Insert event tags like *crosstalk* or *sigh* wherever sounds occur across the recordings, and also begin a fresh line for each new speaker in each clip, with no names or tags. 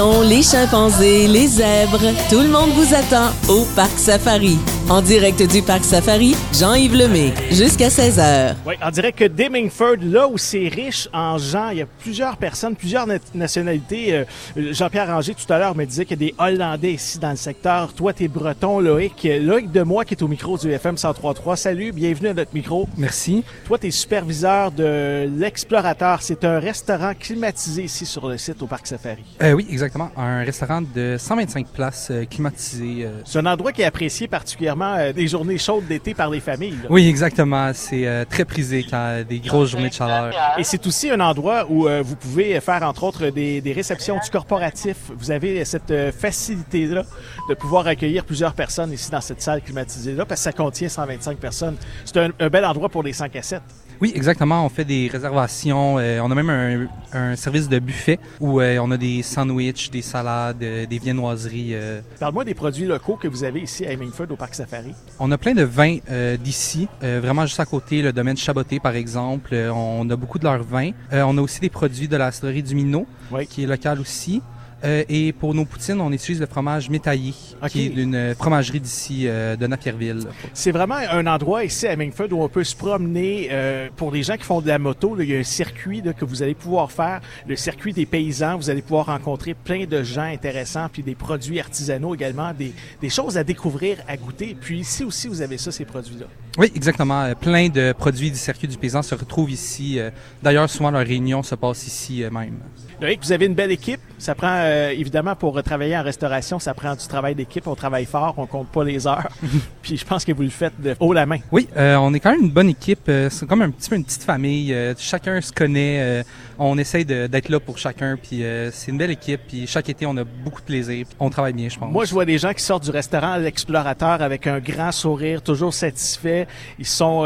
les chimpanzés, les zèbres, tout le monde vous attend au Parc Safari. En direct du Parc Safari, Jean-Yves Lemay, jusqu'à 16h.
Oui, on dirait que Demingford, là où c'est riche en gens, il y a plusieurs personnes, plusieurs nationalités. Euh, Jean-Pierre Ranger, tout à l'heure, me disait qu'il y a des Hollandais ici dans le secteur. Toi, t'es breton, Loïc. Loïc de moi qui est au micro du FM 103.3. Salut, bienvenue à notre micro.
Merci.
Toi, t'es superviseur de l'Explorateur. C'est un restaurant climatisé ici sur le site au Parc Safari.
Euh, oui, exactement. Un restaurant de 125 places euh, climatisé.
C'est un endroit qui est apprécié particulièrement euh, des journées chaudes d'été par les familles.
Oui, exactement. C'est euh, très prisé quand des grosses journées de chaleur.
Et c'est aussi un endroit où euh, vous pouvez faire, entre autres, des, des, réceptions du corporatif. Vous avez cette facilité-là de pouvoir accueillir plusieurs personnes ici dans cette salle climatisée-là parce que ça contient 125 personnes. C'est un, un bel endroit pour les 5 à 7.
Oui, exactement. On fait des réservations. Euh, on a même un, un, service de buffet où euh, on a des sandwichs, des salades, euh, des viennoiseries.
Parle-moi des produits locaux que vous avez ici à Hemingford au Parc Safari.
On a plein de vins d'ici, vraiment juste à côté, le domaine Chaboté par exemple. on a beaucoup de leurs vins. on a aussi des produits de la cidrerie du Minot, qui est local aussi. Euh, et pour nos poutines, on utilise le fromage métaillé, qui est d'une fromagerie d'ici, euh, de Napierville.
C'est vraiment un endroit ici à Mingford où on peut se promener. Euh, pour les gens qui font de la moto, il y a un circuit que vous allez pouvoir faire, le circuit des paysans. Vous allez pouvoir rencontrer plein de gens intéressants, puis des produits artisanaux également, des, des choses à découvrir, à goûter. Puis ici aussi, vous avez ça, ces produits-là.
Oui, exactement. Plein de produits du circuit du paysan se retrouvent ici. D'ailleurs, souvent, leur réunion se passe ici même.
Loïc, vous avez une belle équipe. Ça prend, euh, évidemment, pour travailler en restauration, ça prend du travail d'équipe. On travaille fort, on compte pas les heures. *laughs* Puis je pense que vous le faites de haut la main.
Oui, euh, on est quand même une bonne équipe. Euh, c'est comme un petit peu une petite famille. chacun se connaît. on essaye d'être là pour chacun. Puis c'est une belle équipe. Puis chaque été, on a beaucoup de plaisir. On travaille bien, je pense.
Moi, je vois des gens qui sortent du restaurant L'Explorateur avec un grand sourire, toujours satisfaits. Ils sont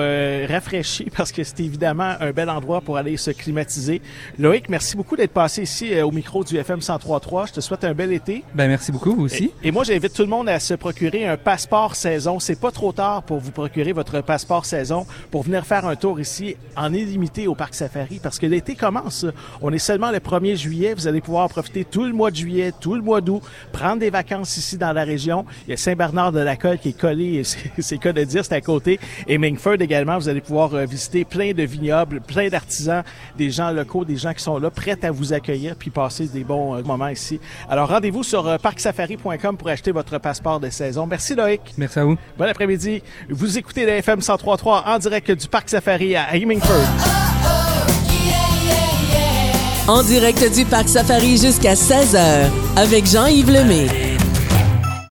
rafraîchis parce que c'est évidemment un bel endroit pour aller se climatiser. Loïc, merci beaucoup d'être passé ici euh, au micro du FM 103.3. Je te souhaite un bel été.
Ben merci beaucoup vous aussi.
Et, moi j'invite tout le monde à se procurer un passeport saison. C'est pas trop tard pour vous procurer votre passeport saison pour venir faire un tour ici en illimité au parc Safari parce que l'été commence. On est seulement le 1er juillet. Vous allez pouvoir profiter tout le mois de juillet, tout le mois d'août, prendre des vacances ici dans la région. Il y a Saint-Bernard de la Colle qui est collé, *laughs* c'est cas de dire, c'est à côté. Et Mingford également, vous allez pouvoir euh, visiter plein de vignobles, plein d'artisans, des gens locaux, des gens qui sont là prêts à vous accueillir puis passer des bons euh, moments ici. Alors rendez-vous sur euh, parcsafari.com pour acheter votre passeport de saison. Merci Loïc.
Merci à vous.
Bon après-midi. Vous écoutez le FM 103.3 en direct du Parc Safari à Hemingford.
En direct du Parc Safari jusqu'à 16h avec Jean-Yves Lemay.